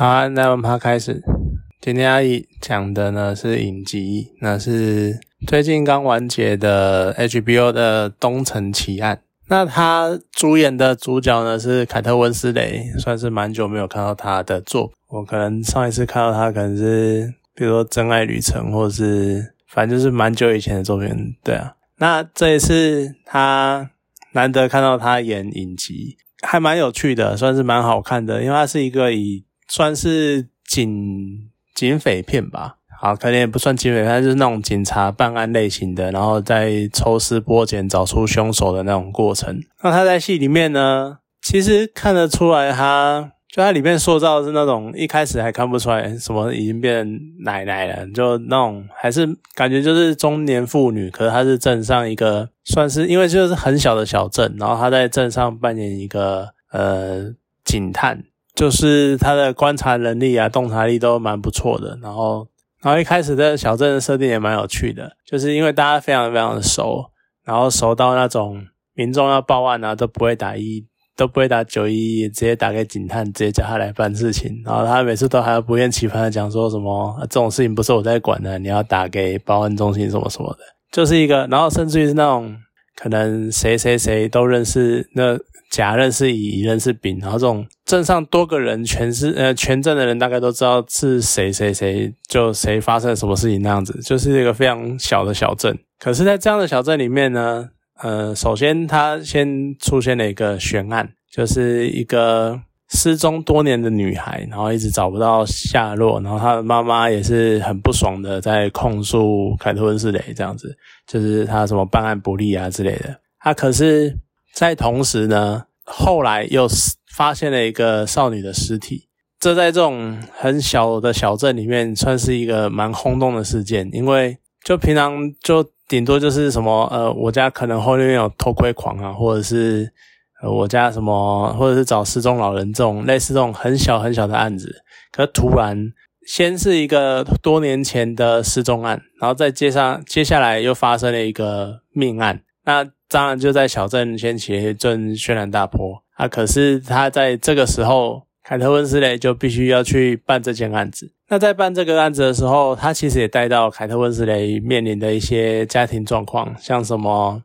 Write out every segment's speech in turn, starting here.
好，那我们开始。今天阿姨讲的呢是影集，那是最近刚完结的 HBO 的《东城奇案》。那他主演的主角呢是凯特温斯雷，算是蛮久没有看到他的作。我可能上一次看到他，可能是比如说《真爱旅程》，或者是反正就是蛮久以前的作品。对啊，那这一次他难得看到他演影集，还蛮有趣的，算是蛮好看的，因为他是一个以算是警警匪片吧，好，可能也不算警匪，片就是那种警察办案类型的，然后在抽丝剥茧找出凶手的那种过程。那他在戏里面呢，其实看得出来，他就他里面塑造的是那种一开始还看不出来什么已经变奶奶了，就那种还是感觉就是中年妇女，可是他是镇上一个算是因为就是很小的小镇，然后他在镇上扮演一个呃警探。就是他的观察能力啊，洞察力都蛮不错的。然后，然后一开始的小镇的设定也蛮有趣的，就是因为大家非常非常的熟，然后熟到那种民众要报案啊，都不会打一，都不会打九一一，直接打给警探，直接叫他来办事情。然后他每次都还要不厌其烦的讲说什么这种事情不是我在管的，你要打给报案中心什么什么的，就是一个，然后甚至于是那种可能谁谁谁都认识那。甲认识乙，乙认识丙，然后这种镇上多个人，全是呃全镇的人大概都知道是谁谁谁，就谁发生了什么事情那样子，就是一个非常小的小镇。可是，在这样的小镇里面呢，呃，首先它先出现了一个悬案，就是一个失踪多年的女孩，然后一直找不到下落，然后她的妈妈也是很不爽的，在控诉凯特温斯雷这样子，就是她什么办案不力啊之类的。她可是。在同时呢，后来又发现了一个少女的尸体，这在这种很小的小镇里面算是一个蛮轰动的事件，因为就平常就顶多就是什么呃，我家可能后面有偷窥狂啊，或者是呃我家什么，或者是找失踪老人这种类似这种很小很小的案子，可突然先是一个多年前的失踪案，然后再接上接下来又发生了一个命案，那。当然就在小镇掀起一阵轩然大波啊！可是他在这个时候，凯特温斯雷就必须要去办这件案子。那在办这个案子的时候，他其实也带到凯特温斯雷面临的一些家庭状况，像什么，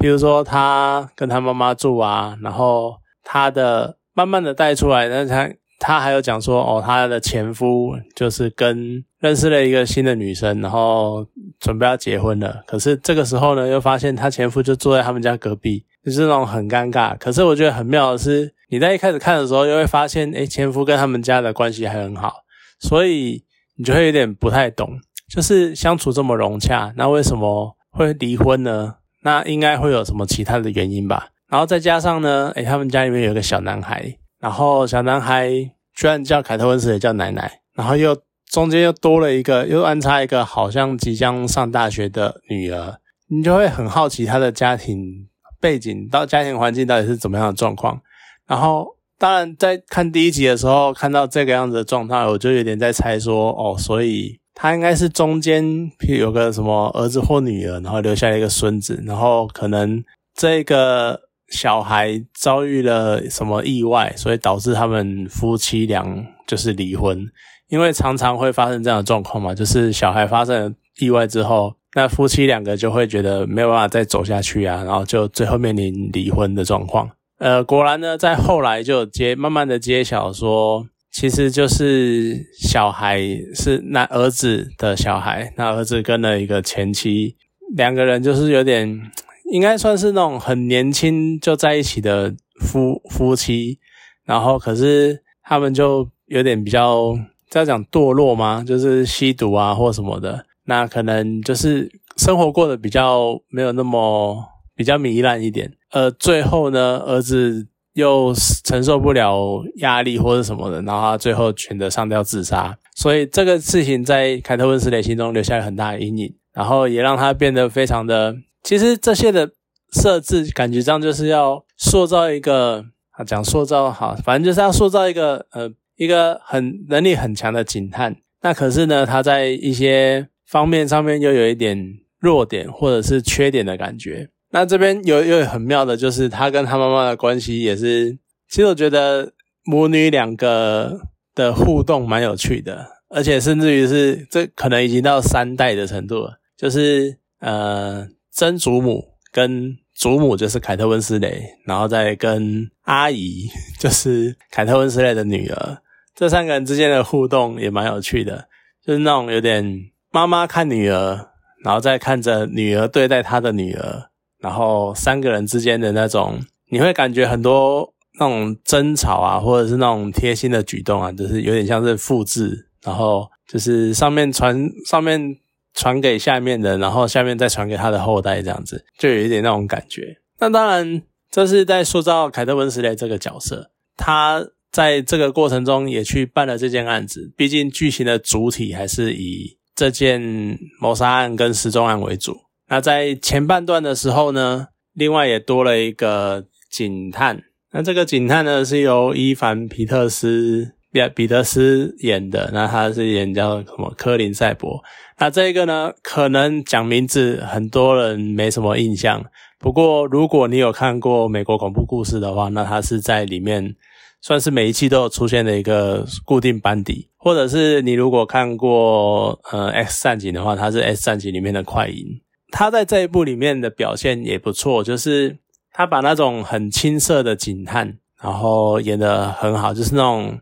比如说他跟他妈妈住啊，然后他的慢慢的带出来，那他。他还有讲说，哦，他的前夫就是跟认识了一个新的女生，然后准备要结婚了。可是这个时候呢，又发现他前夫就坐在他们家隔壁，就是那种很尴尬。可是我觉得很妙的是，你在一开始看的时候，又会发现，哎，前夫跟他们家的关系还很好，所以你就会有点不太懂，就是相处这么融洽，那为什么会离婚呢？那应该会有什么其他的原因吧。然后再加上呢，哎，他们家里面有个小男孩。然后小男孩居然叫凯特温斯，也叫奶奶，然后又中间又多了一个，又安插一个好像即将上大学的女儿，你就会很好奇他的家庭背景到家庭环境到底是怎么样的状况。然后当然在看第一集的时候看到这个样子的状态，我就有点在猜说，哦，所以他应该是中间譬如有个什么儿子或女儿，然后留下一个孙子，然后可能这个。小孩遭遇了什么意外，所以导致他们夫妻俩就是离婚。因为常常会发生这样的状况嘛，就是小孩发生意外之后，那夫妻两个就会觉得没有办法再走下去啊，然后就最后面临离婚的状况。呃，果然呢，在后来就揭慢慢的揭晓说，其实就是小孩是那儿子的小孩，那儿子跟了一个前妻，两个人就是有点。应该算是那种很年轻就在一起的夫夫妻，然后可是他们就有点比较在讲堕落吗？就是吸毒啊或什么的，那可能就是生活过得比较没有那么比较糜烂一点。呃，最后呢，儿子又承受不了压力或者什么的，然后他最后选择上吊自杀。所以这个事情在凯特温斯雷心中留下了很大的阴影，然后也让他变得非常的。其实这些的设置，感觉上就是要塑造一个啊，讲塑造好，反正就是要塑造一个呃，一个很能力很强的警探。那可是呢，他在一些方面上面又有一点弱点或者是缺点的感觉。那这边有有很妙的，就是他跟他妈妈的关系也是，其实我觉得母女两个的互动蛮有趣的，而且甚至于是这可能已经到三代的程度了，就是呃曾祖母跟祖母就是凯特温斯雷，然后再跟阿姨就是凯特温斯雷的女儿，这三个人之间的互动也蛮有趣的，就是那种有点妈妈看女儿，然后再看着女儿对待她的女儿，然后三个人之间的那种，你会感觉很多。那种争吵啊，或者是那种贴心的举动啊，就是有点像是复制，然后就是上面传上面传给下面的，然后下面再传给他的后代，这样子就有一点那种感觉。那当然，这是在塑造凯特温斯雷这个角色，他在这个过程中也去办了这件案子。毕竟剧情的主体还是以这件谋杀案跟失踪案为主。那在前半段的时候呢，另外也多了一个警探。那这个警探呢，是由伊凡皮特斯比彼得斯演的。那他是演叫什么？科林赛博。那这个呢，可能讲名字很多人没什么印象。不过如果你有看过美国恐怖故事的话，那他是在里面算是每一期都有出现的一个固定班底。或者是你如果看过呃 X 战警的话，他是 X 战警里面的快银。他在这一部里面的表现也不错，就是。他把那种很青涩的警探，然后演得很好，就是那种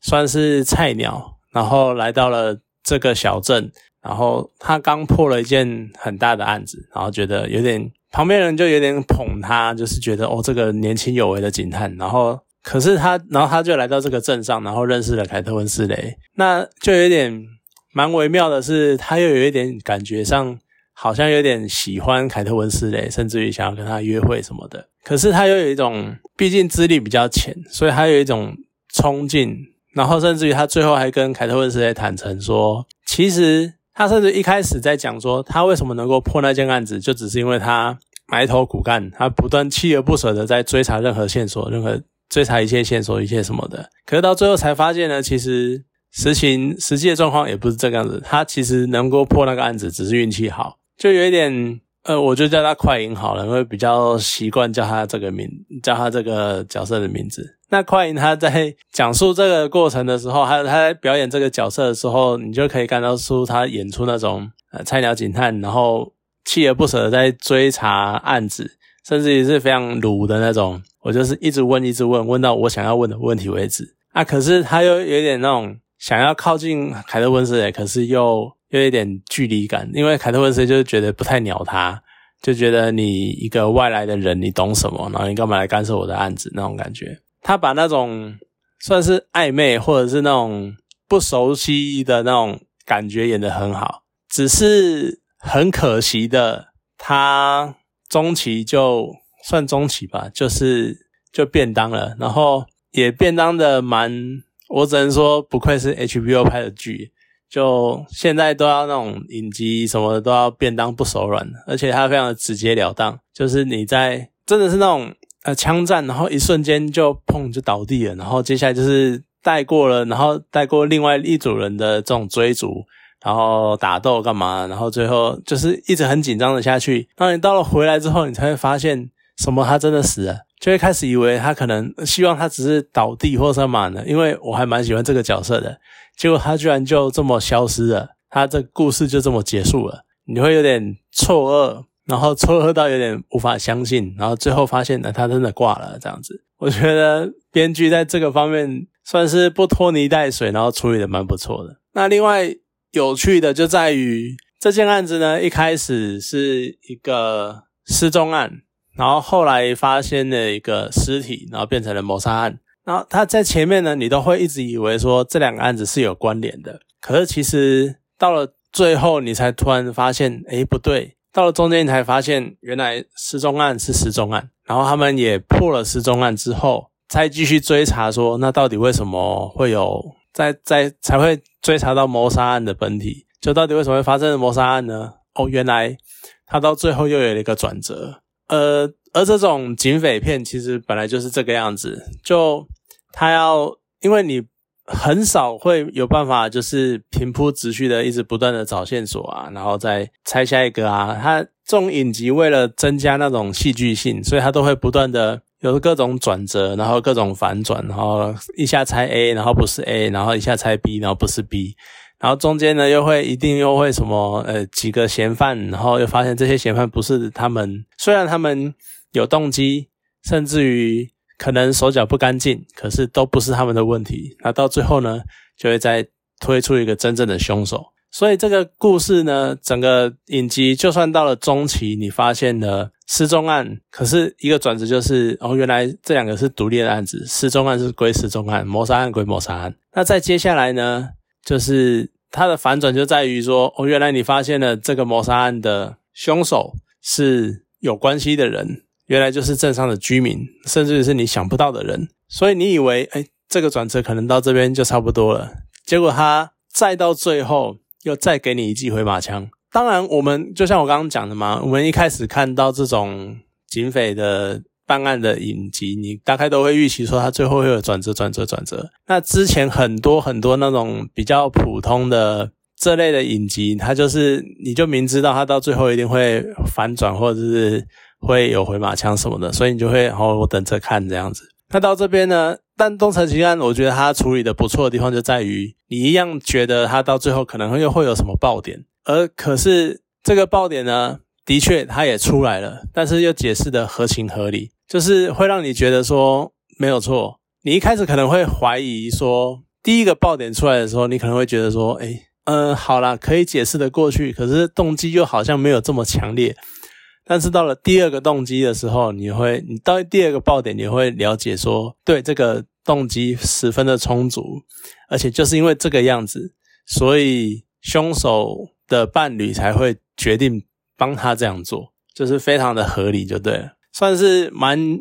算是菜鸟，然后来到了这个小镇，然后他刚破了一件很大的案子，然后觉得有点旁边人就有点捧他，就是觉得哦，这个年轻有为的警探，然后可是他，然后他就来到这个镇上，然后认识了凯特温斯雷，那就有点蛮微妙的是，他又有一点感觉上。好像有点喜欢凯特温斯雷，甚至于想要跟他约会什么的。可是他又有一种，毕竟资历比较浅，所以他有一种冲劲。然后甚至于他最后还跟凯特温斯雷坦诚说，其实他甚至一开始在讲说，他为什么能够破那件案子，就只是因为他埋头苦干，他不断锲而不舍的在追查任何线索，任何追查一切线索，一切什么的。可是到最后才发现呢，其实实情实际的状况也不是这个样子。他其实能够破那个案子，只是运气好。就有一点，呃，我就叫他快银好了，因为比较习惯叫他这个名，叫他这个角色的名字。那快银他在讲述这个过程的时候，还有他在表演这个角色的时候，你就可以看到出他演出那种呃菜鸟警探，然后锲而不舍的在追查案子，甚至于是非常鲁的那种。我就是一直问，一直问，问到我想要问的问题为止。啊，可是他又有点那种想要靠近凯特温斯莱，可是又。有一点距离感，因为凯特温斯就是觉得不太鸟他，就觉得你一个外来的人，你懂什么？然后你干嘛来干涉我的案子？那种感觉，他把那种算是暧昧或者是那种不熟悉的那种感觉演得很好，只是很可惜的，他中期就算中期吧，就是就便当了，然后也便当的蛮，我只能说不愧是 HBO 拍的剧。就现在都要那种影集什么的都要便当不手软，而且它非常的直截了当，就是你在真的是那种呃枪战，然后一瞬间就砰就倒地了，然后接下来就是带过了，然后带过另外一组人的这种追逐，然后打斗干嘛，然后最后就是一直很紧张的下去，当你到了回来之后，你才会发现什么他真的死了。就会开始以为他可能希望他只是倒地或什么呢？因为我还蛮喜欢这个角色的，结果他居然就这么消失了，他这故事就这么结束了，你会有点错愕，然后错愕到有点无法相信，然后最后发现呢，他真的挂了这样子。我觉得编剧在这个方面算是不拖泥带水，然后处理的蛮不错的。那另外有趣的就在于这件案子呢，一开始是一个失踪案。然后后来发现了一个尸体，然后变成了谋杀案。然后他在前面呢，你都会一直以为说这两个案子是有关联的。可是其实到了最后，你才突然发现，哎，不对。到了中间，你才发现原来失踪案是失踪案。然后他们也破了失踪案之后，再继续追查说，那到底为什么会有在在才会追查到谋杀案的本体？就到底为什么会发生谋杀案呢？哦，原来他到最后又有了一个转折。呃，而这种警匪片其实本来就是这个样子，就他要，因为你很少会有办法，就是平铺直叙的一直不断的找线索啊，然后再猜下一个啊。他这种影集为了增加那种戏剧性，所以他都会不断的有各种转折，然后各种反转，然后一下猜 A，然后不是 A，然后一下猜 B，然后不是 B，然后中间呢又会一定又会什么呃几个嫌犯，然后又发现这些嫌犯不是他们，虽然他们有动机，甚至于可能手脚不干净，可是都不是他们的问题。那到最后呢，就会再推出一个真正的凶手。所以这个故事呢，整个影集就算到了中期，你发现了失踪案，可是一个转折就是哦，原来这两个是独立的案子，失踪案是归失踪案，谋杀案归谋杀案。那再接下来呢，就是它的反转就在于说，哦，原来你发现了这个谋杀案的凶手是有关系的人，原来就是镇上的居民，甚至是你想不到的人。所以你以为，哎，这个转折可能到这边就差不多了，结果他再到最后。又再给你一记回马枪。当然，我们就像我刚刚讲的嘛，我们一开始看到这种警匪的办案的影集，你大概都会预期说他最后会有转折、转折、转折。那之前很多很多那种比较普通的这类的影集，它就是你就明知道他到最后一定会反转，或者是会有回马枪什么的，所以你就会哦，我等着看这样子。那到这边呢？但东城奇案，我觉得他处理的不错的地方就在于，你一样觉得他到最后可能又会有什么爆点，而可是这个爆点呢，的确他也出来了，但是又解释的合情合理，就是会让你觉得说没有错。你一开始可能会怀疑说，第一个爆点出来的时候，你可能会觉得说，哎，嗯，好啦，可以解释的过去，可是动机又好像没有这么强烈。但是到了第二个动机的时候，你会，你到第二个爆点，你会了解说，对这个动机十分的充足，而且就是因为这个样子，所以凶手的伴侣才会决定帮他这样做，就是非常的合理，就对了，算是蛮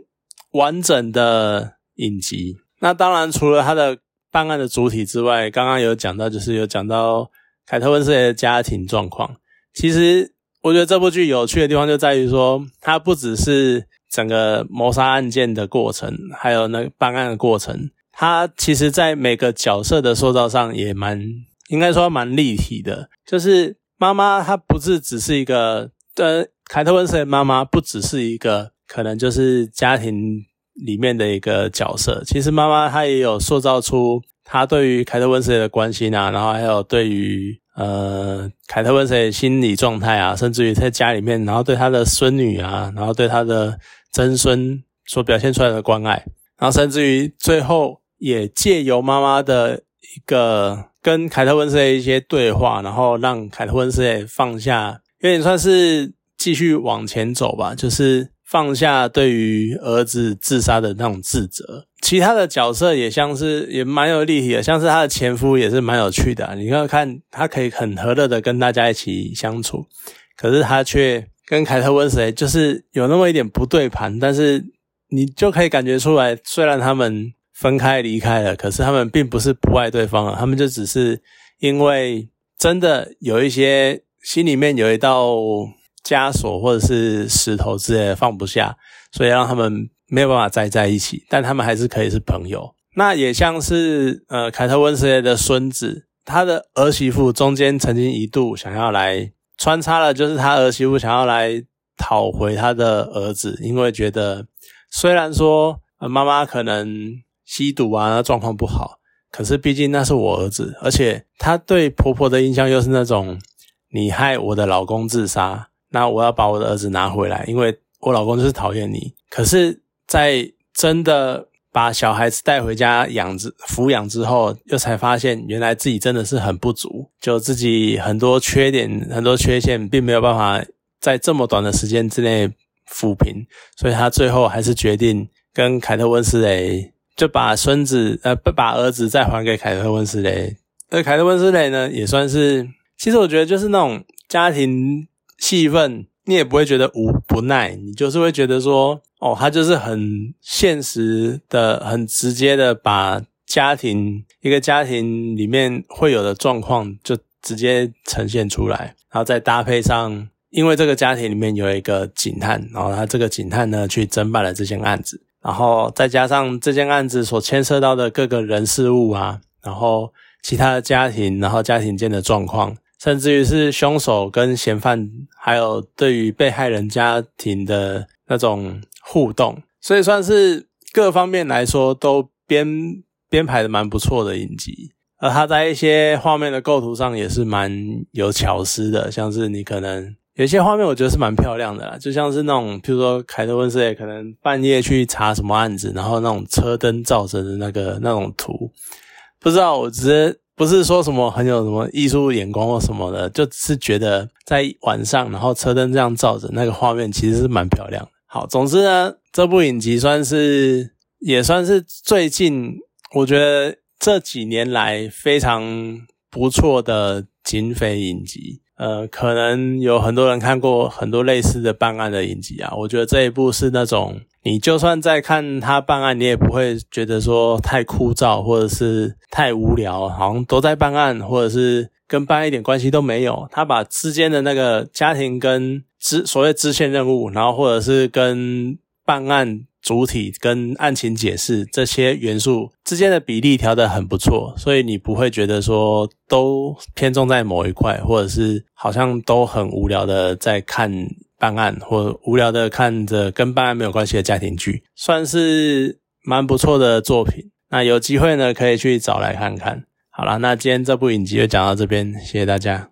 完整的影集。那当然，除了他的办案的主体之外，刚刚有讲到，就是有讲到凯特温斯的家庭状况，其实。我觉得这部剧有趣的地方就在于说，它不只是整个谋杀案件的过程，还有那办案的过程，它其实在每个角色的塑造上也蛮，应该说蛮立体的。就是妈妈，她不是只是一个，呃，凯特温斯的妈妈不只是一个，可能就是家庭里面的一个角色。其实妈妈她也有塑造出她对于凯特温斯的关心啊，然后还有对于。呃，凯特温斯的心理状态啊，甚至于在家里面，然后对她的孙女啊，然后对她的曾孙所表现出来的关爱，然后甚至于最后也借由妈妈的一个跟凯特温斯的一些对话，然后让凯特温斯放下，有点算是继续往前走吧，就是。放下对于儿子自杀的那种自责，其他的角色也像是也蛮有立体的，像是他的前夫也是蛮有趣的。你看看他可以很和乐的跟大家一起相处，可是他却跟凯特温斯就是有那么一点不对盘。但是你就可以感觉出来，虽然他们分开离开了，可是他们并不是不爱对方了，他们就只是因为真的有一些心里面有一道。枷锁或者是石头之类的放不下，所以让他们没有办法再在一起，但他们还是可以是朋友。那也像是呃凯特温斯莱的孙子，他的儿媳妇中间曾经一度想要来穿插了，就是他儿媳妇想要来讨回他的儿子，因为觉得虽然说妈妈可能吸毒啊状况不好，可是毕竟那是我儿子，而且他对婆婆的印象又是那种你害我的老公自杀。那我要把我的儿子拿回来，因为我老公就是讨厌你。可是，在真的把小孩子带回家养之抚养之后，又才发现原来自己真的是很不足，就自己很多缺点、很多缺陷，并没有办法在这么短的时间之内抚平。所以他最后还是决定跟凯特温斯雷，就把孙子呃不把儿子再还给凯特温斯雷。而凯特温斯雷呢，也算是，其实我觉得就是那种家庭。气氛，你也不会觉得无不耐，你就是会觉得说，哦，他就是很现实的、很直接的把家庭一个家庭里面会有的状况就直接呈现出来，然后再搭配上，因为这个家庭里面有一个警探，然后他这个警探呢去侦办了这件案子，然后再加上这件案子所牵涉到的各个人事物啊，然后其他的家庭，然后家庭间的状况。甚至于是凶手跟嫌犯，还有对于被害人家庭的那种互动，所以算是各方面来说都编编排的蛮不错的影集。而它在一些画面的构图上也是蛮有巧思的，像是你可能有一些画面我觉得是蛮漂亮的啦，就像是那种，譬如说凯特温斯也可能半夜去查什么案子，然后那种车灯照着的那个那种图，不知道我直接不是说什么很有什么艺术眼光或什么的，就是觉得在晚上，然后车灯这样照着那个画面其实是蛮漂亮的。好，总之呢，这部影集算是也算是最近我觉得。这几年来非常不错的警匪影集，呃，可能有很多人看过很多类似的办案的影集啊。我觉得这一部是那种你就算在看他办案，你也不会觉得说太枯燥或者是太无聊，好像都在办案，或者是跟办案一点关系都没有。他把之间的那个家庭跟支所谓支线任务，然后或者是跟办案。主体跟案情解释这些元素之间的比例调得很不错，所以你不会觉得说都偏重在某一块，或者是好像都很无聊的在看办案，或无聊的看着跟办案没有关系的家庭剧，算是蛮不错的作品。那有机会呢，可以去找来看看。好了，那今天这部影集就讲到这边，谢谢大家。